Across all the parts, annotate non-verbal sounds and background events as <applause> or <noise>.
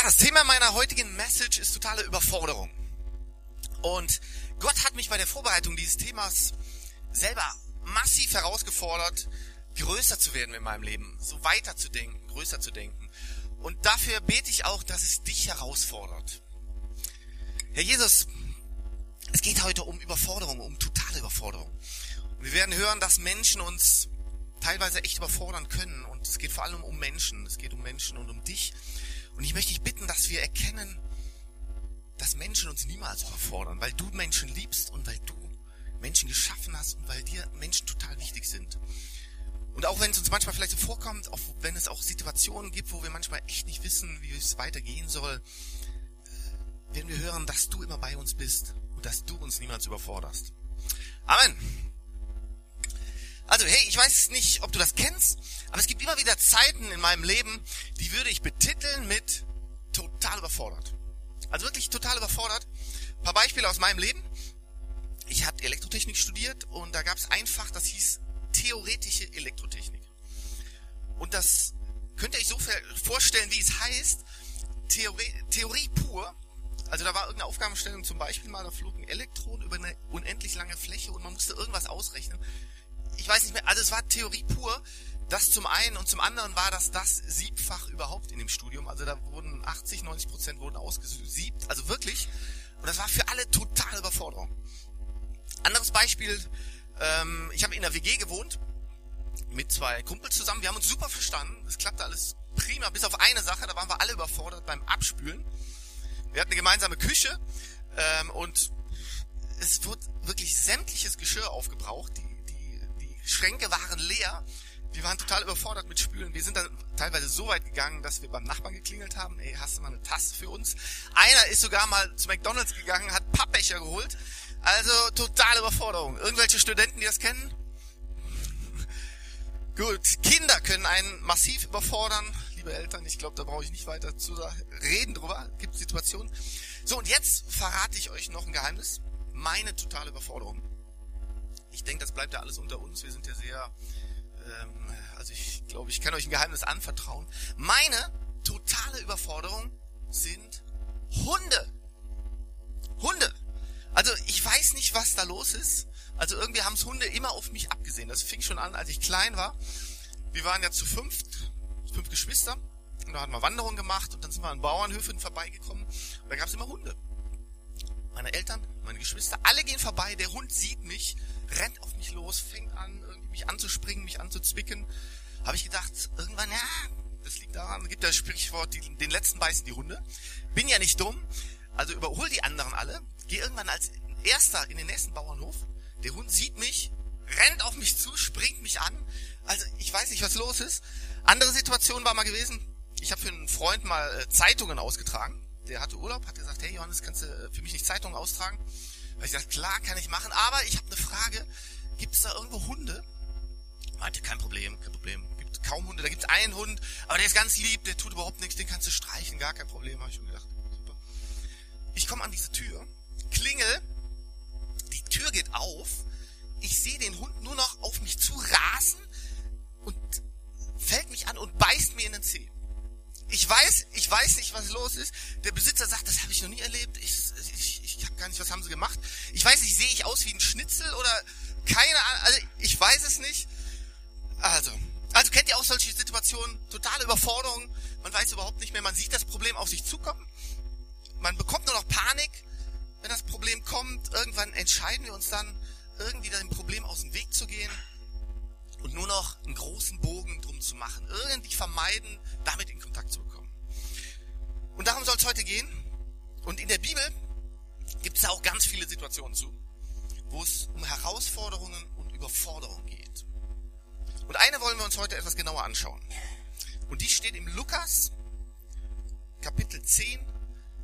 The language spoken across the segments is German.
Ja, das Thema meiner heutigen Message ist totale Überforderung. Und Gott hat mich bei der Vorbereitung dieses Themas selber massiv herausgefordert, größer zu werden in meinem Leben, so weiter zu denken, größer zu denken. Und dafür bete ich auch, dass es dich herausfordert. Herr Jesus, es geht heute um Überforderung, um totale Überforderung. Und wir werden hören, dass Menschen uns teilweise echt überfordern können. Und es geht vor allem um Menschen. Es geht um Menschen und um dich. Und ich möchte dich bitten, dass wir erkennen, dass Menschen uns niemals überfordern, weil du Menschen liebst und weil du Menschen geschaffen hast und weil dir Menschen total wichtig sind. Und auch wenn es uns manchmal vielleicht so vorkommt, auch wenn es auch Situationen gibt, wo wir manchmal echt nicht wissen, wie es weitergehen soll, äh, werden wir hören, dass du immer bei uns bist und dass du uns niemals überforderst. Amen. Also, hey, ich weiß nicht, ob du das kennst, aber es gibt immer wieder Zeiten in meinem Leben, die würde ich betiteln mit total überfordert. Also wirklich total überfordert. Ein paar Beispiele aus meinem Leben. Ich habe Elektrotechnik studiert und da gab es ein Fach, das hieß theoretische Elektrotechnik. Und das könnt ihr euch so vorstellen, wie es heißt, Theorie, Theorie pur. Also da war irgendeine Aufgabenstellung zum Beispiel mal, da flog ein Elektron über eine unendlich lange Fläche und man musste irgendwas ausrechnen ich weiß nicht mehr, also es war Theorie pur. Das zum einen und zum anderen war das das Siebfach überhaupt in dem Studium. Also da wurden 80, 90 Prozent wurden ausgesiebt. Also wirklich. Und das war für alle totale Überforderung. Anderes Beispiel, ähm, ich habe in der WG gewohnt mit zwei Kumpels zusammen. Wir haben uns super verstanden. Es klappte alles prima, bis auf eine Sache, da waren wir alle überfordert beim Abspülen. Wir hatten eine gemeinsame Küche ähm, und es wurde wirklich sämtliches Geschirr aufgebraucht. Die Schränke waren leer. Wir waren total überfordert mit Spülen. Wir sind dann teilweise so weit gegangen, dass wir beim Nachbarn geklingelt haben. Ey, hast du mal eine Tasse für uns? Einer ist sogar mal zu McDonalds gegangen, hat Pappbecher geholt. Also totale Überforderung. Irgendwelche Studenten, die das kennen? <laughs> Gut, Kinder können einen massiv überfordern. Liebe Eltern, ich glaube, da brauche ich nicht weiter zu reden drüber. Gibt Situationen. So, und jetzt verrate ich euch noch ein Geheimnis. Meine totale Überforderung ich denke, das bleibt ja alles unter uns. Wir sind ja sehr, ähm, also ich glaube, ich kann euch ein Geheimnis anvertrauen. Meine totale Überforderung sind Hunde. Hunde. Also ich weiß nicht, was da los ist. Also irgendwie haben es Hunde immer auf mich abgesehen. Das fing schon an, als ich klein war. Wir waren ja zu fünft, fünf Geschwister. Und da hatten wir Wanderung gemacht und dann sind wir an Bauernhöfen vorbeigekommen. Und da gab es immer Hunde. Meine Eltern, meine Geschwister, alle gehen vorbei. Der Hund sieht mich rennt auf mich los, fängt an, mich anzuspringen, mich anzuzwicken. Habe ich gedacht, irgendwann, ja, das liegt daran, gibt das Sprichwort, die, den letzten beißen die Hunde. Bin ja nicht dumm, also überhol die anderen alle, gehe irgendwann als erster in den nächsten Bauernhof. Der Hund sieht mich, rennt auf mich zu, springt mich an. Also ich weiß nicht, was los ist. Andere Situation war mal gewesen, ich habe für einen Freund mal äh, Zeitungen ausgetragen. Der hatte Urlaub, hat gesagt, hey Johannes, kannst du äh, für mich nicht Zeitungen austragen? Habe ich gesagt, klar, kann ich machen, aber ich habe eine Frage. Gibt es da irgendwo Hunde? Meinte, kein Problem, kein Problem. Gibt kaum Hunde. Da gibt es einen Hund, aber der ist ganz lieb, der tut überhaupt nichts, den kannst du streichen, gar kein Problem, habe ich schon gedacht. Super. Ich komme an diese Tür, klingel, die Tür geht auf, ich sehe den Hund nur noch auf mich zu rasen und fällt mich an und beißt mir in den Zeh. Ich weiß, ich weiß nicht, was los ist. Der Besitzer sagt, das habe ich noch nie erlebt. Ich, ich, ich habe gar nicht, was haben sie gemacht. Ich weiß nicht, sehe ich aus wie ein Schnitzel oder keine Ahnung. Also ich weiß es nicht. Also, also kennt ihr auch solche Situationen? Totale Überforderung. Man weiß überhaupt nicht mehr. Man sieht das Problem auf sich zukommen. Man bekommt nur noch Panik, wenn das Problem kommt. Irgendwann entscheiden wir uns dann, irgendwie dem Problem aus dem Weg zu gehen und nur noch einen großen Bogen drum zu machen. Irgendwie vermeiden, damit in Kontakt zu bekommen. Und darum soll es heute gehen. Und in der Bibel gibt es auch ganz viele Situationen zu, wo es um Herausforderungen und Überforderungen geht. Und eine wollen wir uns heute etwas genauer anschauen. Und die steht im Lukas Kapitel 10,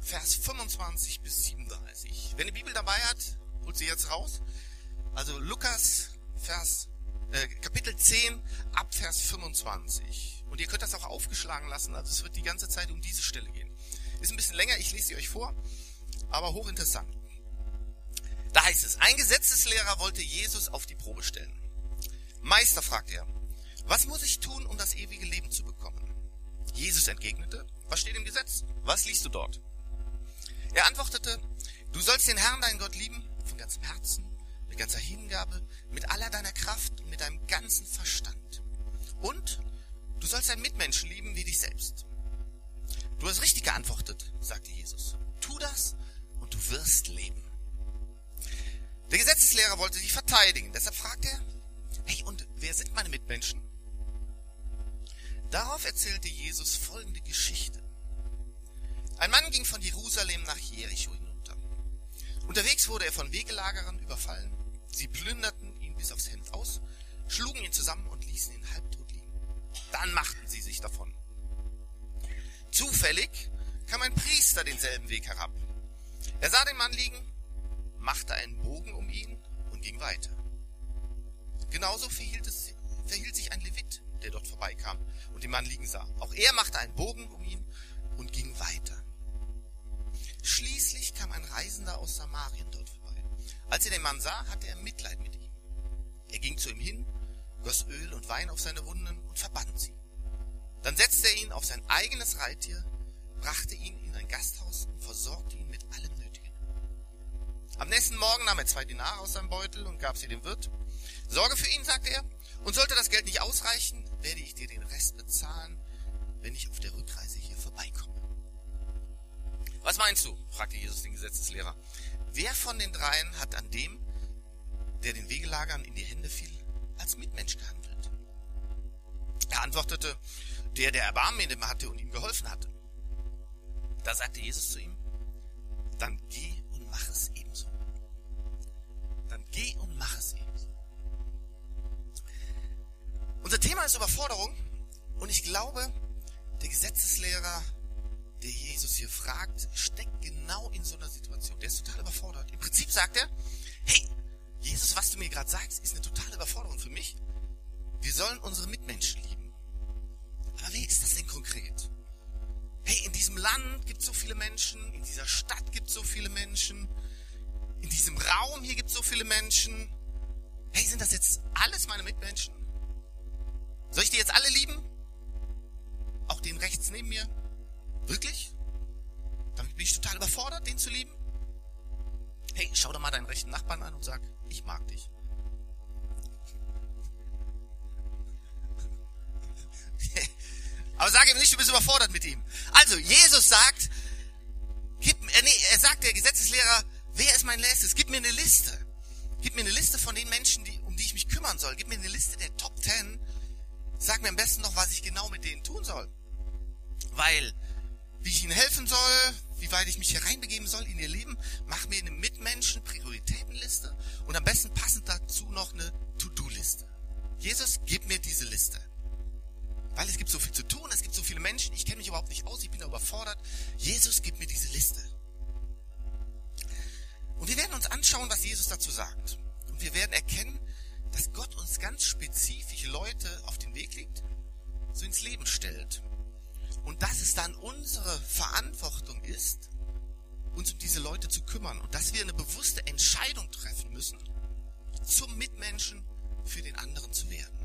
Vers 25 bis 37. Wer eine Bibel dabei hat, holt sie jetzt raus. Also Lukas Vers äh, Kapitel 10 ab Vers 25. Und ihr könnt das auch aufgeschlagen lassen, also es wird die ganze Zeit um diese Stelle gehen. Ist ein bisschen länger, ich lese sie euch vor, aber hochinteressant. Da heißt es, ein Gesetzeslehrer wollte Jesus auf die Probe stellen. Meister, fragt er, was muss ich tun, um das ewige Leben zu bekommen? Jesus entgegnete, was steht im Gesetz? Was liest du dort? Er antwortete, du sollst den Herrn, deinen Gott lieben, von ganzem Herzen, mit ganzer Hingabe, mit aller deiner Kraft und mit deinem ganzen Verstand. Und du sollst deinen Mitmenschen lieben wie dich selbst. Du hast richtig geantwortet, sagte Jesus. Tu das und du wirst leben. Der Gesetzeslehrer wollte sich verteidigen, deshalb fragte er, hey, und wer sind meine Mitmenschen? Darauf erzählte Jesus folgende Geschichte. Ein Mann ging von Jerusalem nach Jericho hinunter. Unterwegs wurde er von Wegelagerern überfallen. Sie plünderten ihn bis aufs Hemd aus, schlugen ihn zusammen und ließen ihn halbtot liegen. Dann machten sie sich davon. Zufällig kam ein Priester denselben Weg herab. Er sah den Mann liegen, machte einen Bogen um ihn und ging weiter. Genauso verhielt, es, verhielt sich ein Levit, der dort vorbeikam und den Mann liegen sah. Auch er machte einen Bogen um ihn und ging weiter. Schließlich kam ein Reisender aus Samarien dort vorbei. Als er den Mann sah, hatte er Mitleid mit ihm. Er ging zu ihm hin, goss Öl und Wein auf seine Wunden und verband sie. Dann setzte er ihn auf sein eigenes Reittier, brachte ihn in ein Gasthaus und versorgte ihn mit allem Nötigen. Am nächsten Morgen nahm er zwei Dinare aus seinem Beutel und gab sie dem Wirt. Sorge für ihn, sagte er, und sollte das Geld nicht ausreichen, werde ich dir den Rest bezahlen, wenn ich auf der Rückreise hier vorbeikomme. Was meinst du? fragte Jesus den Gesetzeslehrer. Wer von den dreien hat an dem, der den Wegelagern in die Hände fiel, als Mitmensch gehandelt? Er antwortete, der, der Erbarmen in dem hatte und ihm geholfen hatte. Da sagte Jesus zu ihm, dann geh und mach es ebenso. Dann geh und mach es ebenso. Unser Thema ist Überforderung und ich glaube, der Gesetzeslehrer, der Jesus hier fragt, steckt genau in so einer Situation. Der ist total überfordert. Im Prinzip sagt er, hey, Jesus, was du mir gerade sagst, ist eine totale Überforderung für mich. Wir sollen unsere Mitmenschen lieben. Aber wie ist das denn konkret? Hey, in diesem Land gibt es so viele Menschen, in dieser Stadt gibt es so viele Menschen, in diesem Raum hier gibt es so viele Menschen. Hey, sind das jetzt alles meine Mitmenschen? Soll ich die jetzt alle lieben? Auch den rechts neben mir? Wirklich? Damit bin ich total überfordert, den zu lieben? Hey, schau doch mal deinen rechten Nachbarn an und sag, ich mag dich. <laughs> Aber sag ihm nicht, du bist überfordert mit ihm. Also, Jesus sagt, gib, äh, nee, er sagt, der Gesetzeslehrer, wer ist mein Letztes? Gib mir eine Liste. Gib mir eine Liste von den Menschen, die, um die ich mich kümmern soll. Gib mir eine Liste der Top Ten. Sag mir am besten noch, was ich genau mit denen tun soll. Weil, wie ich ihnen helfen soll, wie weit ich mich hier reinbegeben soll in ihr Leben, mach mir eine Mitmenschen Prioritätenliste und am besten passend dazu noch eine To-Do-Liste. Jesus, gib mir diese Liste. Weil es gibt so viel zu tun, es gibt so viele Menschen, ich kenne mich überhaupt nicht aus, ich bin überfordert. Jesus, gib mir diese Liste. Und wir werden uns anschauen, was Jesus dazu sagt. Und wir werden erkennen, dass Gott uns ganz spezifisch Leute auf den Weg legt, so ins Leben stellt. Und dass es dann unsere Verantwortung ist, uns um diese Leute zu kümmern. Und dass wir eine bewusste Entscheidung treffen müssen, zum Mitmenschen für den anderen zu werden.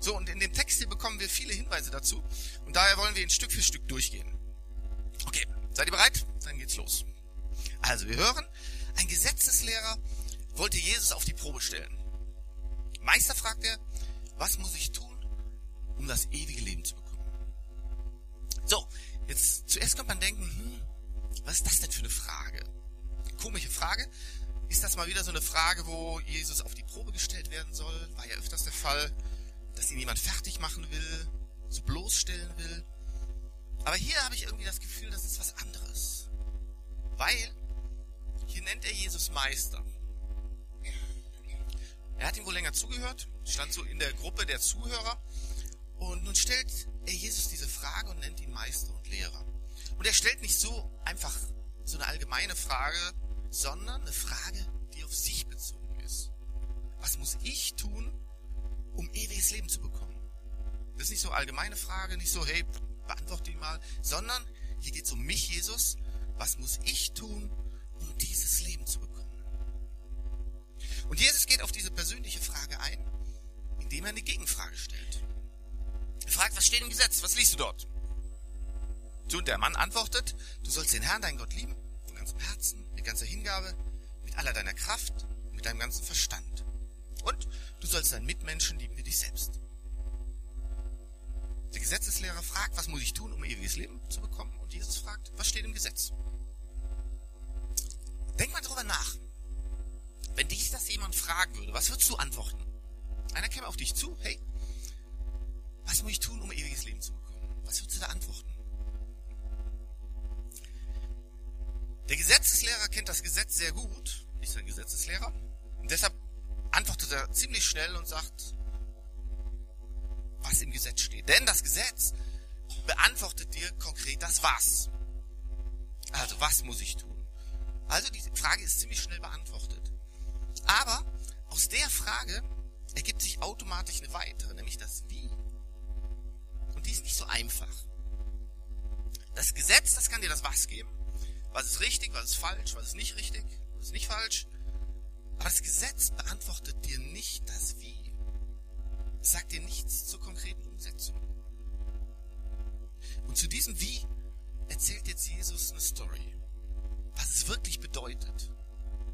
So, und in dem Text hier bekommen wir viele Hinweise dazu. Und daher wollen wir ihn Stück für Stück durchgehen. Okay, seid ihr bereit? Dann geht's los. Also, wir hören, ein Gesetzeslehrer wollte Jesus auf die Probe stellen. Meister fragt er, was muss ich tun, um das ewige Leben zu bekommen? So, jetzt zuerst kommt man denken, hm, was ist das denn für eine Frage? Komische Frage. Ist das mal wieder so eine Frage, wo Jesus auf die Probe gestellt werden soll? War ja öfters der Fall dass ihn jemand fertig machen will, so bloßstellen will. Aber hier habe ich irgendwie das Gefühl, das ist was anderes. Weil hier nennt er Jesus Meister. Er hat ihm wohl länger zugehört, stand so in der Gruppe der Zuhörer. Und nun stellt er Jesus diese Frage und nennt ihn Meister und Lehrer. Und er stellt nicht so einfach so eine allgemeine Frage, sondern eine Frage, die auf sich bezogen ist. Was muss ich tun, um ewiges Leben zu bekommen. Das ist nicht so eine allgemeine Frage, nicht so, hey, beantworte die mal, sondern hier geht es um mich, Jesus. Was muss ich tun, um dieses Leben zu bekommen? Und Jesus geht auf diese persönliche Frage ein, indem er eine Gegenfrage stellt. Er fragt, was steht im Gesetz? Was liest du dort? Und der Mann antwortet, du sollst den Herrn, deinen Gott lieben, von ganzem Herzen, mit ganzer Hingabe, mit aller deiner Kraft, mit deinem ganzen Verstand. Und du sollst deinen Mitmenschen lieben wie dich selbst. Der Gesetzeslehrer fragt, was muss ich tun, um ewiges Leben zu bekommen? Und Jesus fragt, was steht im Gesetz? Denk mal drüber nach. Wenn dich das jemand fragen würde, was würdest du antworten? Einer käme auf dich zu, hey, was muss ich tun, um ewiges Leben zu bekommen? Was würdest du da antworten? Der Gesetzeslehrer kennt das Gesetz sehr gut, ist ein Gesetzeslehrer, und deshalb antwortet er ziemlich schnell und sagt, was im Gesetz steht. Denn das Gesetz beantwortet dir konkret das Was. Also, was muss ich tun? Also, die Frage ist ziemlich schnell beantwortet. Aber aus der Frage ergibt sich automatisch eine weitere, nämlich das Wie. Und die ist nicht so einfach. Das Gesetz, das kann dir das Was geben. Was ist richtig, was ist falsch, was ist nicht richtig, was ist nicht falsch. Aber das Gesetz beantwortet dir nicht das Wie. Es sagt dir nichts zur konkreten Umsetzung. Und zu diesem Wie erzählt jetzt Jesus eine Story. Was es wirklich bedeutet,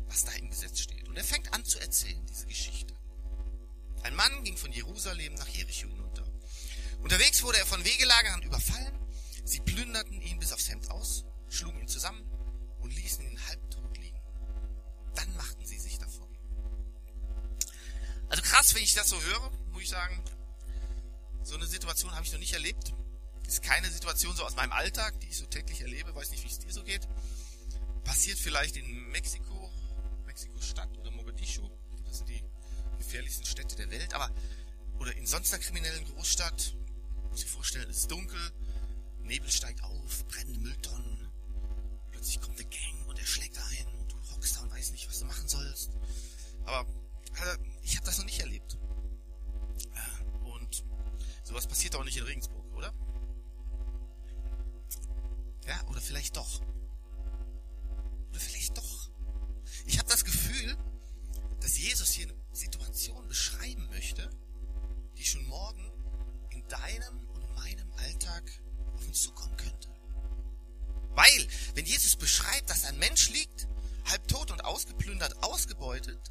was da im Gesetz steht. Und er fängt an zu erzählen, diese Geschichte. Ein Mann ging von Jerusalem nach Jericho hinunter. Unterwegs wurde er von Wegelagern überfallen. Sie plünderten ihn bis aufs Hemd aus, schlugen ihn zusammen und ließen ihn halbtot liegen. Dann machten sie sich davon. Also krass, wenn ich das so höre, muss ich sagen, so eine Situation habe ich noch nicht erlebt. Ist keine Situation so aus meinem Alltag, die ich so täglich erlebe, weiß nicht, wie es dir so geht. Passiert vielleicht in Mexiko, Mexiko-Stadt oder Mogadischu. Das sind die gefährlichsten Städte der Welt. Aber, oder in sonst einer kriminellen Großstadt, muss ich vorstellen, es ist dunkel, Nebel steigt auf, brennende Mülltonnen. Plötzlich kommt der Gang und er schlägt ein und du hockst da und weißt nicht, was du machen sollst. Aber also, ich habe das noch nicht erlebt. Und sowas passiert auch nicht in Regensburg, oder? Ja, oder vielleicht doch. Oder vielleicht doch. Ich habe das dass Jesus hier eine Situation beschreiben möchte, die schon morgen in deinem und meinem Alltag auf uns zukommen könnte. Weil, wenn Jesus beschreibt, dass ein Mensch liegt, halb tot und ausgeplündert, ausgebeutet,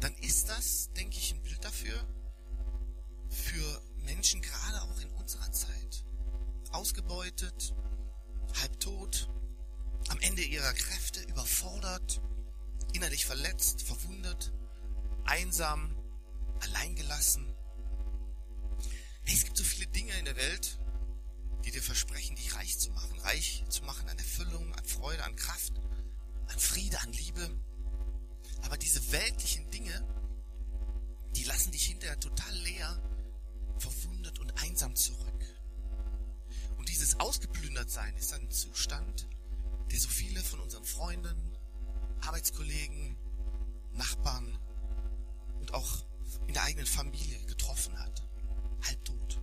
dann ist das, denke ich, ein Bild dafür, für Menschen gerade auch in unserer Zeit. Ausgebeutet, halbtot, am Ende ihrer Kräfte, überfordert, innerlich verletzt, verwundet, einsam, alleingelassen. Hey, es gibt so viele Dinge in der Welt, die dir versprechen, dich reich zu machen. Reich zu machen an Erfüllung, an Freude, an Kraft, an Friede, an Liebe. Aber diese weltlichen Dinge, die lassen dich hinterher total leer, verwundet und einsam zurück. Und dieses Ausgeplündertsein ist ein Zustand, der so viele von unseren Freunden, Arbeitskollegen, Nachbarn auch in der eigenen Familie getroffen hat. Halbtot.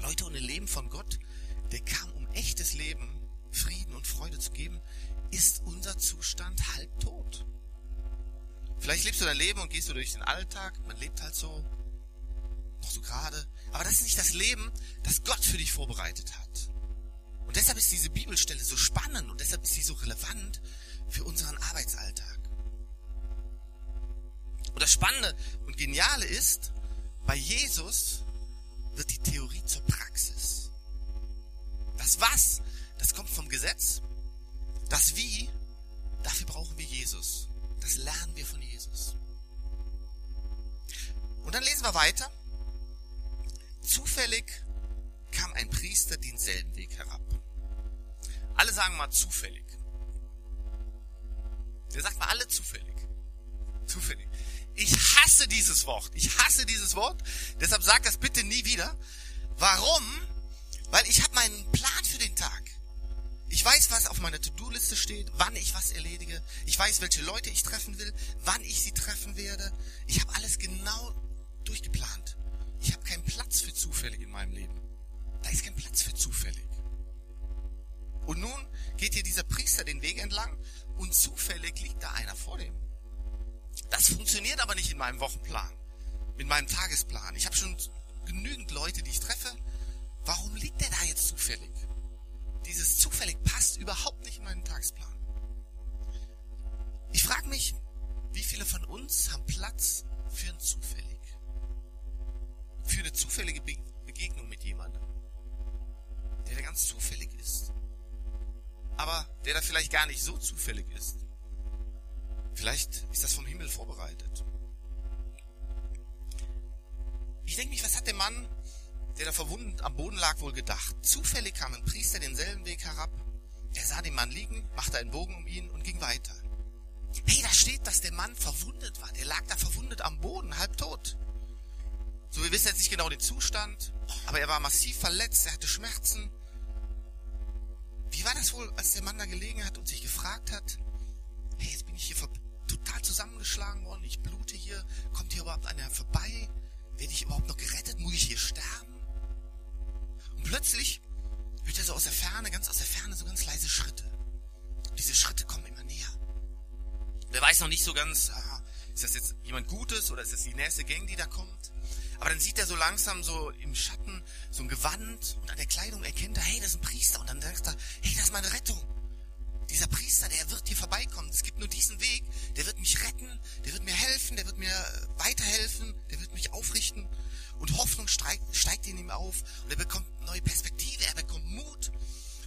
Leute, ein Leben von Gott, der kam, um echtes Leben, Frieden und Freude zu geben, ist unser Zustand halbtot. Vielleicht lebst du dein Leben und gehst du durch den Alltag, man lebt halt so, noch so gerade. Aber das ist nicht das Leben, das Gott für dich vorbereitet hat. Und deshalb ist diese Bibelstelle so spannend und deshalb ist sie so relevant für unseren Arbeitsalltag. Und das Spannende und Geniale ist, bei Jesus wird die Theorie zur Praxis. Das Was, das kommt vom Gesetz. Das Wie, dafür brauchen wir Jesus. Das lernen wir von Jesus. Und dann lesen wir weiter. Zufällig kam ein Priester denselben Weg herab. Alle sagen mal zufällig. Der sagt mal alle zufällig. Zufällig. Ich hasse dieses Wort. Ich hasse dieses Wort. Deshalb sag das bitte nie wieder. Warum? Weil ich habe meinen Plan für den Tag. Ich weiß, was auf meiner To-Do-Liste steht, wann ich was erledige. Ich weiß, welche Leute ich treffen will, wann ich sie treffen werde. Ich habe alles genau durchgeplant. Ich habe keinen Platz für zufällig in meinem Leben. Da ist kein Platz für zufällig. Und nun geht hier dieser Priester den Weg entlang und zufällig liegt da einer vor dem. Das funktioniert aber nicht in meinem Wochenplan, mit meinem Tagesplan. Ich habe schon genügend Leute, die ich treffe, warum liegt der da jetzt zufällig? Dieses zufällig passt überhaupt nicht in meinen Tagesplan. Ich frage mich, wie viele von uns haben Platz für ein zufällig? Für eine zufällige Begegnung mit jemandem, der da ganz zufällig ist. Aber der da vielleicht gar nicht so zufällig ist. Vielleicht ist das vom Himmel vorbereitet. Ich denke mich, was hat der Mann, der da verwundet am Boden lag, wohl gedacht? Zufällig kam ein Priester denselben Weg herab. Er sah den Mann liegen, machte einen Bogen um ihn und ging weiter. Hey, da steht, dass der Mann verwundet war. Der lag da verwundet am Boden, halb tot. So, wir wissen jetzt nicht genau den Zustand, aber er war massiv verletzt, er hatte Schmerzen. Wie war das wohl, als der Mann da gelegen hat und sich gefragt hat, hey, jetzt bin ich hier zusammengeschlagen worden, ich blute hier, kommt hier überhaupt einer vorbei? Werde ich überhaupt noch gerettet? Muss ich hier sterben? Und plötzlich hört er so aus der Ferne, ganz aus der Ferne, so ganz leise Schritte. Und diese Schritte kommen immer näher. Der weiß noch nicht so ganz, ah, ist das jetzt jemand Gutes oder ist das die nächste Gang, die da kommt? Aber dann sieht er so langsam so im Schatten so ein Gewand und an der Kleidung erkennt er, hey, das ist ein Priester. Und dann denkt er, hey, das ist meine Rettung. Dieser Priester, der wird hier vorbeikommen. Es gibt nur diesen Weg. Der wird mich retten, der wird mir helfen, der wird mir weiterhelfen, der wird mich aufrichten. Und Hoffnung steigt, steigt in ihm auf und er bekommt neue Perspektive, er bekommt Mut.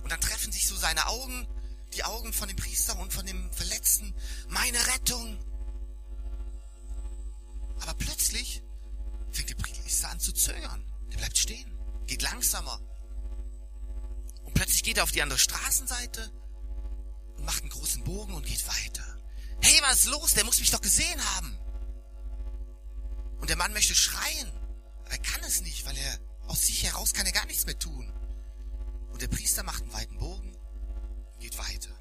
Und dann treffen sich so seine Augen die Augen von dem Priester und von dem Verletzten, meine Rettung. Aber plötzlich fängt der Priester an zu zögern. Der bleibt stehen, geht langsamer. Und plötzlich geht er auf die andere Straßenseite macht einen großen Bogen und geht weiter. Hey, was ist los? Der muss mich doch gesehen haben. Und der Mann möchte schreien. Aber er kann es nicht, weil er aus sich heraus kann er gar nichts mehr tun. Und der Priester macht einen weiten Bogen geht weiter.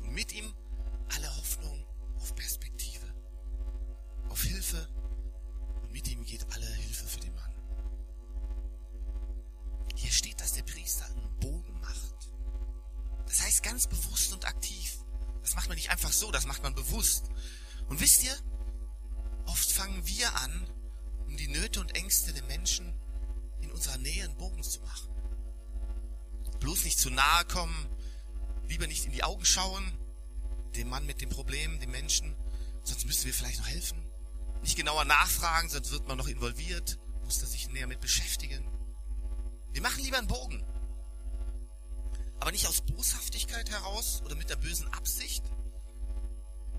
Und mit ihm alle Hoffnung auf Perspektive, auf Hilfe. Und mit ihm geht alle Hilfe für den Mann. Hier steht, dass der Priester einen Bogen macht. Das heißt ganz bewusst und aktiv. Das macht man nicht einfach so, das macht man bewusst. Und wisst ihr, oft fangen wir an, um die Nöte und Ängste der Menschen in unserer Nähe einen Bogen zu machen. Bloß nicht zu nahe kommen, lieber nicht in die Augen schauen, dem Mann mit dem Problem, dem Menschen, sonst müssen wir vielleicht noch helfen. Nicht genauer nachfragen, sonst wird man noch involviert, muss er sich näher mit beschäftigen. Wir machen lieber einen Bogen. Aber nicht aus Boshaftigkeit heraus oder mit der bösen Absicht,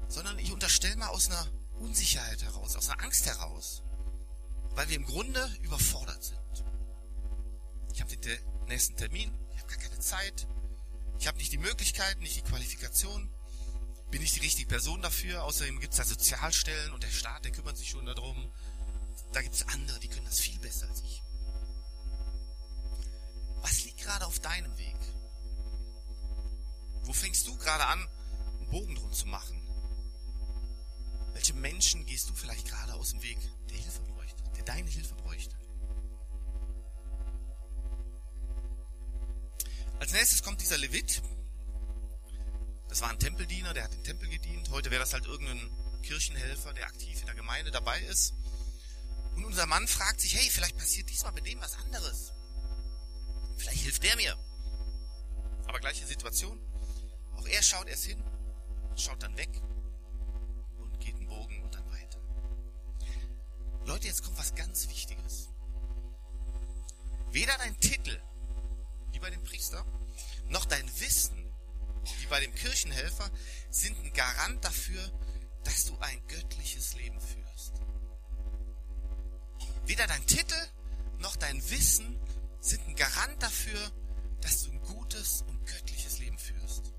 sondern ich unterstelle mal aus einer Unsicherheit heraus, aus einer Angst heraus, weil wir im Grunde überfordert sind. Ich habe den nächsten Termin, ich habe gar keine Zeit, ich habe nicht die Möglichkeit, nicht die Qualifikation, bin nicht die richtige Person dafür. Außerdem gibt es da Sozialstellen und der Staat, der kümmert sich schon darum. Da gibt es andere, die können das viel besser als ich. Was liegt gerade auf deinem Weg? Wo fängst du gerade an, einen Bogen drum zu machen? Welche Menschen gehst du vielleicht gerade aus dem Weg, der Hilfe bräuchte, der deine Hilfe bräuchte? Als nächstes kommt dieser Levit. Das war ein Tempeldiener, der hat den Tempel gedient. Heute wäre das halt irgendein Kirchenhelfer, der aktiv in der Gemeinde dabei ist. Und unser Mann fragt sich, hey, vielleicht passiert diesmal bei dem was anderes. Vielleicht hilft der mir. Aber gleiche Situation. Auch er schaut erst hin, schaut dann weg und geht einen Bogen und dann weiter. Leute, jetzt kommt was ganz Wichtiges. Weder dein Titel wie bei dem Priester, noch dein Wissen, wie bei dem Kirchenhelfer, sind ein Garant dafür, dass du ein göttliches Leben führst. Weder dein Titel noch dein Wissen sind ein Garant dafür, dass du ein gutes und göttliches Leben führst.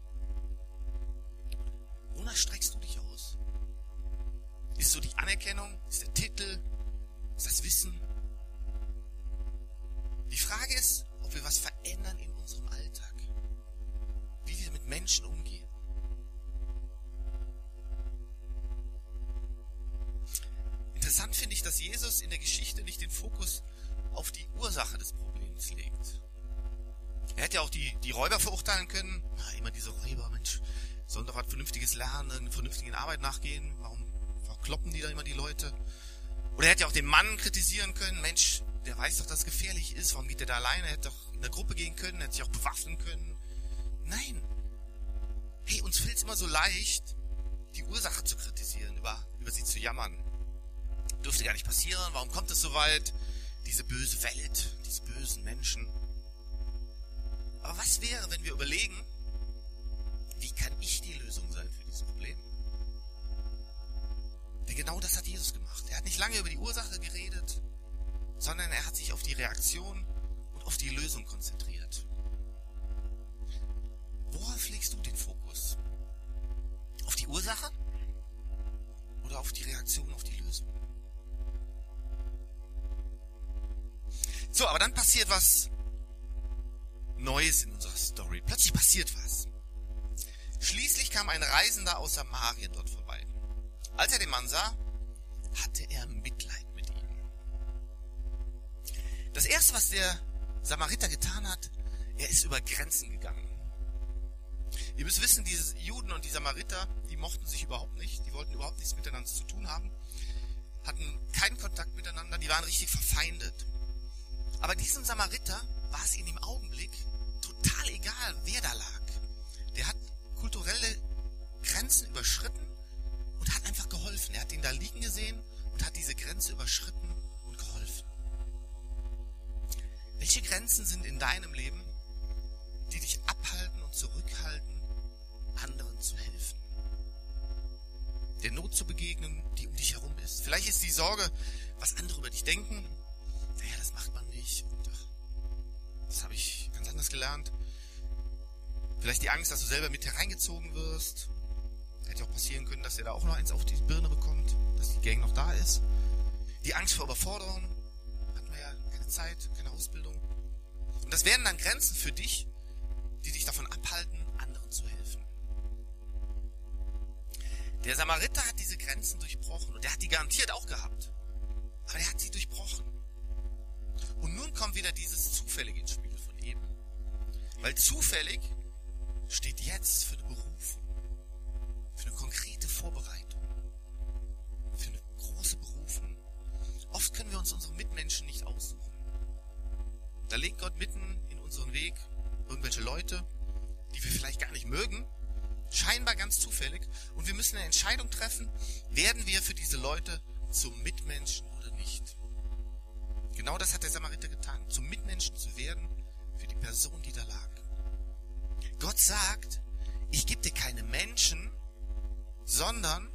Wonach streckst du dich aus? Ist so die Anerkennung? Ist der Titel? Ist das Wissen? Die Frage ist, ob wir was verändern in unserem Alltag. Wie wir mit Menschen umgehen. Interessant finde ich, dass Jesus in der Geschichte nicht den Fokus auf die Ursache des Problems legt. Er hätte ja auch die, die Räuber verurteilen können. Na, immer diese Räuber, Mensch, sollen doch was Vernünftiges lernen, eine vernünftige Arbeit nachgehen. Warum verkloppen die da immer die Leute? Oder er hätte ja auch den Mann kritisieren können. Mensch, der weiß doch, dass es gefährlich ist. Warum geht der da alleine? Er hätte doch in der Gruppe gehen können, hätte sich auch bewaffnen können. Nein. Hey, uns fällt es immer so leicht, die Ursache zu kritisieren, über, über sie zu jammern. Dürfte gar nicht passieren. Warum kommt es so weit? Diese böse Welt, diese bösen Menschen. Aber was wäre, wenn wir überlegen, wie kann ich die Lösung sein für dieses Problem? Denn genau das hat Jesus gemacht. Er hat nicht lange über die Ursache geredet, sondern er hat sich auf die Reaktion und auf die Lösung konzentriert. Worauf legst du den Fokus? Auf die Ursache oder auf die Reaktion, auf die Lösung? So, aber dann passiert was Neues in unserer Story. Plötzlich passiert was. Schließlich kam ein Reisender aus Samarien dort vorbei. Als er den Mann sah, hatte er Mitleid mit ihm. Das erste, was der Samariter getan hat, er ist über Grenzen gegangen. Ihr müsst wissen, diese Juden und die Samariter, die mochten sich überhaupt nicht, die wollten überhaupt nichts miteinander zu tun haben, hatten keinen Kontakt miteinander, die waren richtig verfeindet. Aber diesem Samariter war es in dem Augenblick total egal, wer da lag. Der hat kulturelle Grenzen überschritten und hat einfach geholfen. Er hat ihn da liegen gesehen und hat diese Grenze überschritten und geholfen. Welche Grenzen sind in deinem Leben, die dich abhalten und zurückhalten, anderen zu helfen? Der Not zu begegnen, die um dich herum ist. Vielleicht ist die Sorge, was andere über dich denken. Naja, das macht man nicht. Und ach, das habe ich ganz anders gelernt. Vielleicht die Angst, dass du selber mit hereingezogen wirst. Hätte auch passieren können, dass er da auch noch eins auf die Birne bekommt, dass die Gang noch da ist. Die Angst vor Überforderung. Hatten wir ja keine Zeit, keine Ausbildung. Und das wären dann Grenzen für dich, die dich davon abhalten, anderen zu helfen. Der Samariter hat diese Grenzen durchbrochen und der hat die garantiert auch gehabt. Aber er hat sie durchbrochen. Und nun kommt wieder dieses Zufällige ins Spiel von eben. Weil zufällig steht jetzt für eine Berufung, für eine konkrete Vorbereitung, für eine große Berufung. Oft können wir uns unsere Mitmenschen nicht aussuchen. Da legt Gott mitten in unseren Weg irgendwelche Leute, die wir vielleicht gar nicht mögen, scheinbar ganz zufällig, und wir müssen eine Entscheidung treffen, werden wir für diese Leute zum Mitmenschen oder nicht. Genau das hat der Samariter getan, zum Mitmenschen zu werden für die Person, die da lag. Gott sagt, ich gebe dir keine Menschen, sondern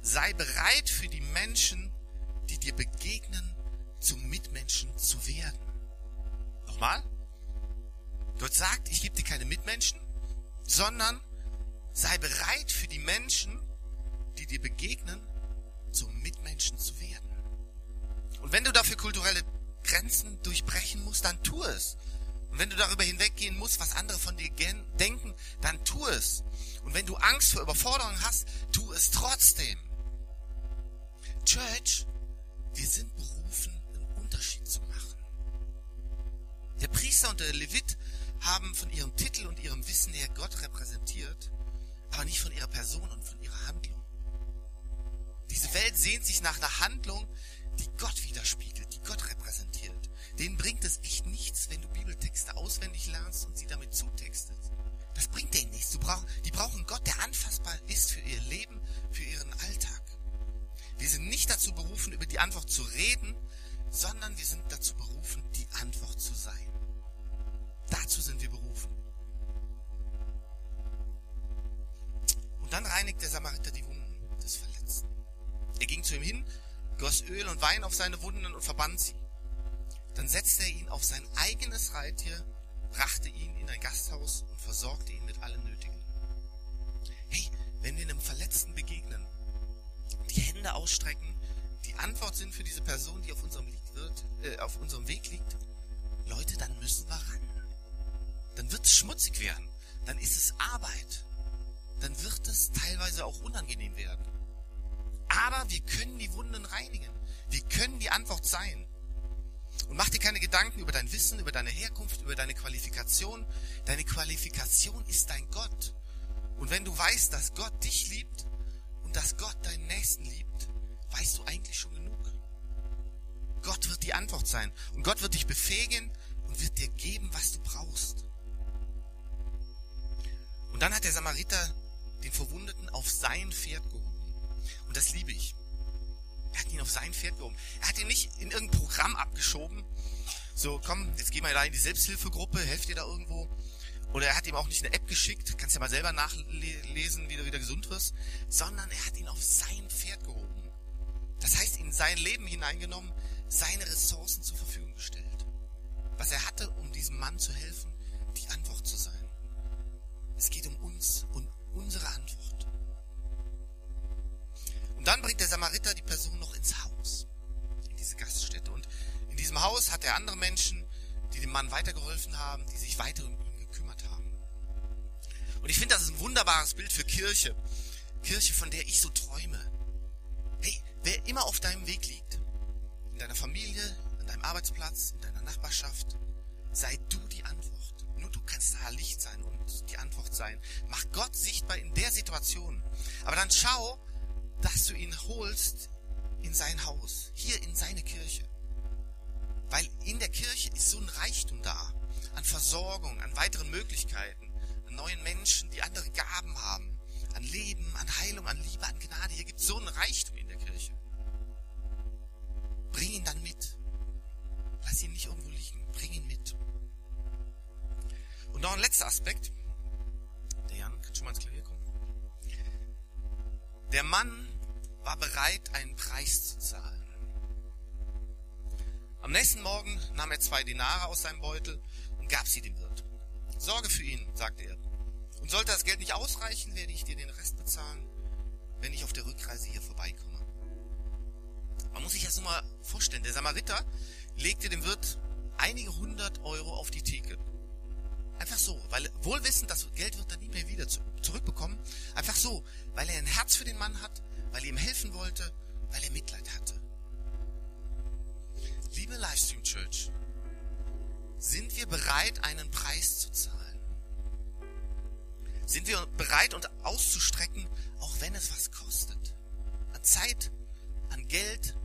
sei bereit für die Menschen, die dir begegnen, zum Mitmenschen zu werden. Nochmal. Gott sagt, ich gebe dir keine Mitmenschen, sondern sei bereit für die Menschen, die dir begegnen, zum Mitmenschen zu werden. Und wenn du dafür kulturelle Grenzen durchbrechen musst, dann tu es. Und wenn du darüber hinweggehen musst, was andere von dir denken, dann tu es. Und wenn du Angst vor Überforderung hast, tu es trotzdem. Church, wir sind berufen, einen Unterschied zu machen. Der Priester und der Levit haben von ihrem Titel und ihrem Wissen her Gott repräsentiert, aber nicht von ihrer Person und von ihrer Handlung. Diese Welt sehnt sich nach einer Handlung, die Gott widerspiegelt, die Gott repräsentiert. Denen bringt es echt nichts, wenn du Bibeltexte auswendig lernst und sie damit zutextet. Das bringt denen nichts. Brauch, die brauchen Gott, der anfassbar ist für ihr Leben, für ihren Alltag. Wir sind nicht dazu berufen, über die Antwort zu reden, sondern wir sind dazu berufen, die Antwort zu sein. Dazu sind wir berufen. Und dann reinigt der Samariter die Wunden des Verletzten. Er ging zu ihm hin, goss Öl und Wein auf seine Wunden und verband sie. Dann setzte er ihn auf sein eigenes Reittier, brachte ihn in ein Gasthaus und versorgte ihn mit allem Nötigen. Hey, wenn wir einem Verletzten begegnen, die Hände ausstrecken, die Antwort sind für diese Person, die auf unserem, wird, äh, auf unserem Weg liegt, Leute, dann müssen wir ran. Dann wird es schmutzig werden. Dann ist es Arbeit. Dann wird es teilweise auch unangenehm werden. Aber wir können die Wunden reinigen. Wir können die Antwort sein. Und mach dir keine Gedanken über dein Wissen, über deine Herkunft, über deine Qualifikation. Deine Qualifikation ist dein Gott. Und wenn du weißt, dass Gott dich liebt und dass Gott deinen Nächsten liebt, weißt du eigentlich schon genug. Gott wird die Antwort sein. Und Gott wird dich befähigen und wird dir geben, was du brauchst. Und dann hat der Samariter den Verwundeten auf sein Pferd gehoben. Und das liebe ich. Er hat ihn auf sein Pferd gehoben. Er hat ihn nicht in irgendein Programm abgeschoben. So, komm, jetzt geh mal da in die Selbsthilfegruppe, helft dir da irgendwo. Oder er hat ihm auch nicht eine App geschickt, kannst ja mal selber nachlesen, wie du wieder gesund wirst, sondern er hat ihn auf sein Pferd gehoben. Das heißt, in sein Leben hineingenommen, seine Ressourcen zur Verfügung gestellt. Was er hatte, um diesem Mann zu helfen, die Antwort zu sein. Es geht um uns und unsere Antwort. Dann bringt der Samariter die Person noch ins Haus, in diese Gaststätte. Und in diesem Haus hat er andere Menschen, die dem Mann weitergeholfen haben, die sich weiter um und ich finde, das ist ein wunderbares Bild für Kirche. Kirche, von der ich so träume. Hey, wer immer auf deinem Weg liegt, in deiner Familie, an deinem Arbeitsplatz, in deiner Nachbarschaft, sei du die Antwort. Nur du kannst da Licht sein und die Antwort sein. Mach Gott sichtbar in der Situation. Aber dann schau, dass du ihn holst in sein Haus, hier in seine Kirche. Weil in der Kirche ist so ein Reichtum da an Versorgung, an weiteren Möglichkeiten neuen Menschen, die andere Gaben haben. An Leben, an Heilung, an Liebe, an Gnade. Hier gibt es so einen Reichtum in der Kirche. Bring ihn dann mit. Lass ihn nicht irgendwo liegen. Bring ihn mit. Und noch ein letzter Aspekt. Der Jan kann schon mal ins Klavier kommen. Der Mann war bereit, einen Preis zu zahlen. Am nächsten Morgen nahm er zwei Denare aus seinem Beutel und gab sie dem Wirt. Sorge für ihn, sagte er. Und sollte das Geld nicht ausreichen, werde ich dir den Rest bezahlen, wenn ich auf der Rückreise hier vorbeikomme. Man muss sich das nur mal vorstellen. Der Samariter legte dem Wirt einige hundert Euro auf die Theke. Einfach so, weil wohl wissend, das Geld wird er nie mehr wieder zurückbekommen. Einfach so, weil er ein Herz für den Mann hat, weil er ihm helfen wollte, weil er Mitleid hatte. Liebe Livestream Church, sind wir bereit, einen Preis zu zahlen? Sind wir bereit, uns auszustrecken, auch wenn es was kostet? An Zeit, an Geld,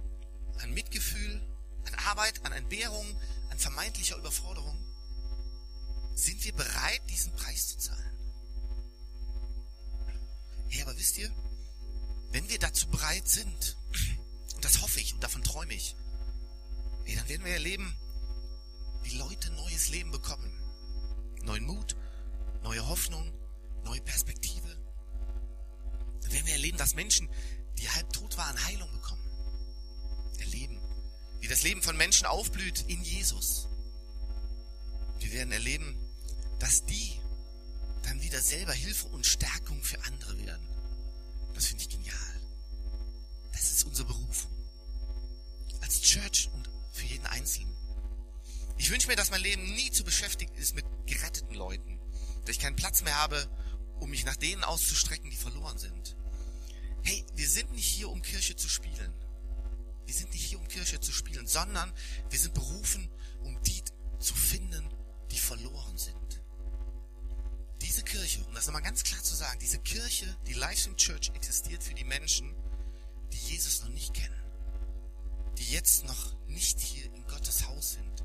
an Mitgefühl, an Arbeit, an Entbehrung, an vermeintlicher Überforderung? Sind wir bereit, diesen Preis zu zahlen? Hey, aber wisst ihr, wenn wir dazu bereit sind, und das hoffe ich und davon träume ich, hey, dann werden wir erleben, wie Leute neues Leben bekommen. Neuen Mut, neue Hoffnung, neue Perspektive. Dann werden wir erleben, dass Menschen, die halb tot waren, Heilung bekommen. Erleben, wie das Leben von Menschen aufblüht in Jesus. Wir werden erleben, dass die dann wieder selber Hilfe und Stärkung für andere werden. Das finde ich genial. Das ist unsere Berufung. Als Church und für jeden Einzelnen. Ich wünsche mir, dass mein Leben nie zu beschäftigt ist mit geretteten Leuten. Dass ich keinen Platz mehr habe um mich nach denen auszustrecken, die verloren sind. Hey, wir sind nicht hier, um Kirche zu spielen. Wir sind nicht hier, um Kirche zu spielen, sondern wir sind berufen, um die zu finden, die verloren sind. Diese Kirche, um das nochmal ganz klar zu sagen, diese Kirche, die Livestream Church existiert für die Menschen, die Jesus noch nicht kennen. Die jetzt noch nicht hier in Gottes Haus sind,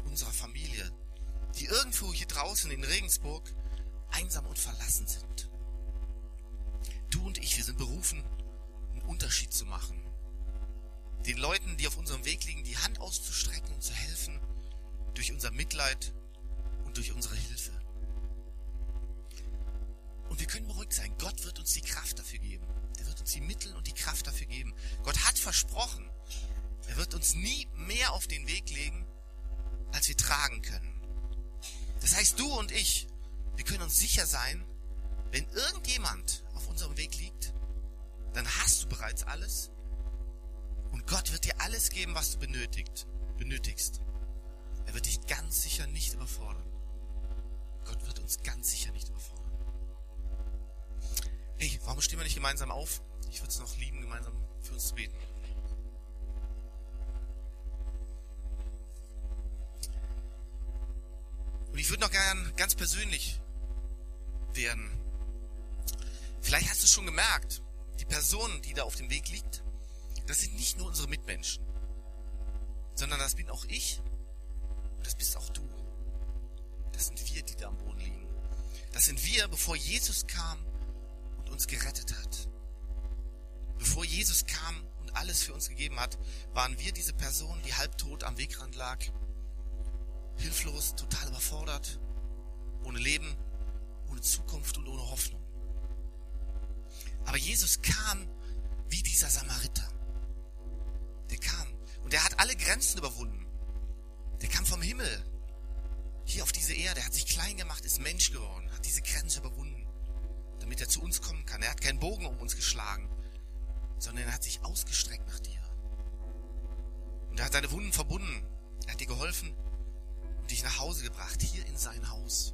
in unserer Familie, die irgendwo hier draußen in Regensburg einsam und verlassen sind. Du und ich, wir sind berufen, einen Unterschied zu machen. Den Leuten, die auf unserem Weg liegen, die Hand auszustrecken und zu helfen, durch unser Mitleid und durch unsere Hilfe. Und wir können beruhigt sein. Gott wird uns die Kraft dafür geben. Er wird uns die Mittel und die Kraft dafür geben. Gott hat versprochen, er wird uns nie mehr auf den Weg legen, als wir tragen können. Das heißt, du und ich, wir können uns sicher sein, wenn irgendjemand auf unserem Weg liegt, dann hast du bereits alles und Gott wird dir alles geben, was du benötigt, benötigst. Er wird dich ganz sicher nicht überfordern. Gott wird uns ganz sicher nicht überfordern. Hey, warum stehen wir nicht gemeinsam auf? Ich würde es noch lieben, gemeinsam für uns zu beten. Und ich würde noch gern ganz persönlich werden. Vielleicht hast du schon gemerkt, die Person, die da auf dem Weg liegt, das sind nicht nur unsere Mitmenschen. sondern das bin auch ich und das bist auch du. Das sind wir, die da am Boden liegen. Das sind wir, bevor Jesus kam uns gerettet hat. Bevor Jesus kam und alles für uns gegeben hat, waren wir diese Person, die halbtot am Wegrand lag, hilflos, total überfordert, ohne Leben, ohne Zukunft und ohne Hoffnung. Aber Jesus kam wie dieser Samariter. Der kam und er hat alle Grenzen überwunden. Der kam vom Himmel hier auf diese Erde, hat sich klein gemacht, ist Mensch geworden, hat diese Grenze überwunden, damit er zu uns kommen kann. Er hat keinen Bogen um uns geschlagen, sondern er hat sich ausgestreckt nach dir. Und er hat deine Wunden verbunden. Er hat dir geholfen und dich nach Hause gebracht, hier in sein Haus.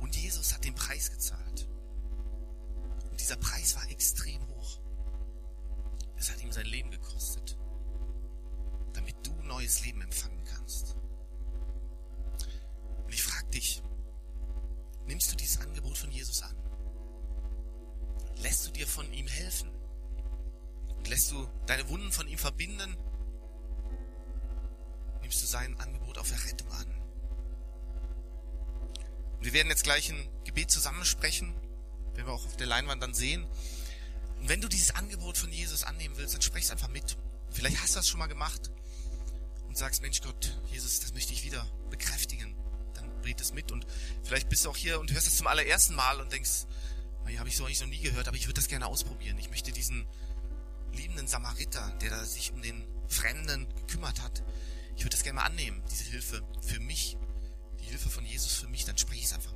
Und Jesus hat den Preis gezahlt. Und dieser Preis war extrem hoch. Es hat ihm sein Leben gekostet, damit du neues Leben empfangen kannst. Und ich frage dich, nimmst du dieses Angebot von Jesus an? Lässt du dir von ihm helfen? Und lässt du deine Wunden von ihm verbinden? Nimmst du sein Angebot auf Errettung an? Und wir werden jetzt gleich ein Gebet zusammensprechen, werden wir auch auf der Leinwand dann sehen. Und wenn du dieses Angebot von Jesus annehmen willst, dann sprech es einfach mit. Vielleicht hast du das schon mal gemacht und sagst, Mensch Gott, Jesus, das möchte ich wieder bekräftigen. Bret es mit und vielleicht bist du auch hier und hörst das zum allerersten Mal und denkst, naja, habe ich so eigentlich noch nie gehört, aber ich würde das gerne ausprobieren. Ich möchte diesen liebenden Samariter, der da sich um den Fremden gekümmert hat, ich würde das gerne mal annehmen, diese Hilfe für mich, die Hilfe von Jesus für mich, dann spreche ich es einfach.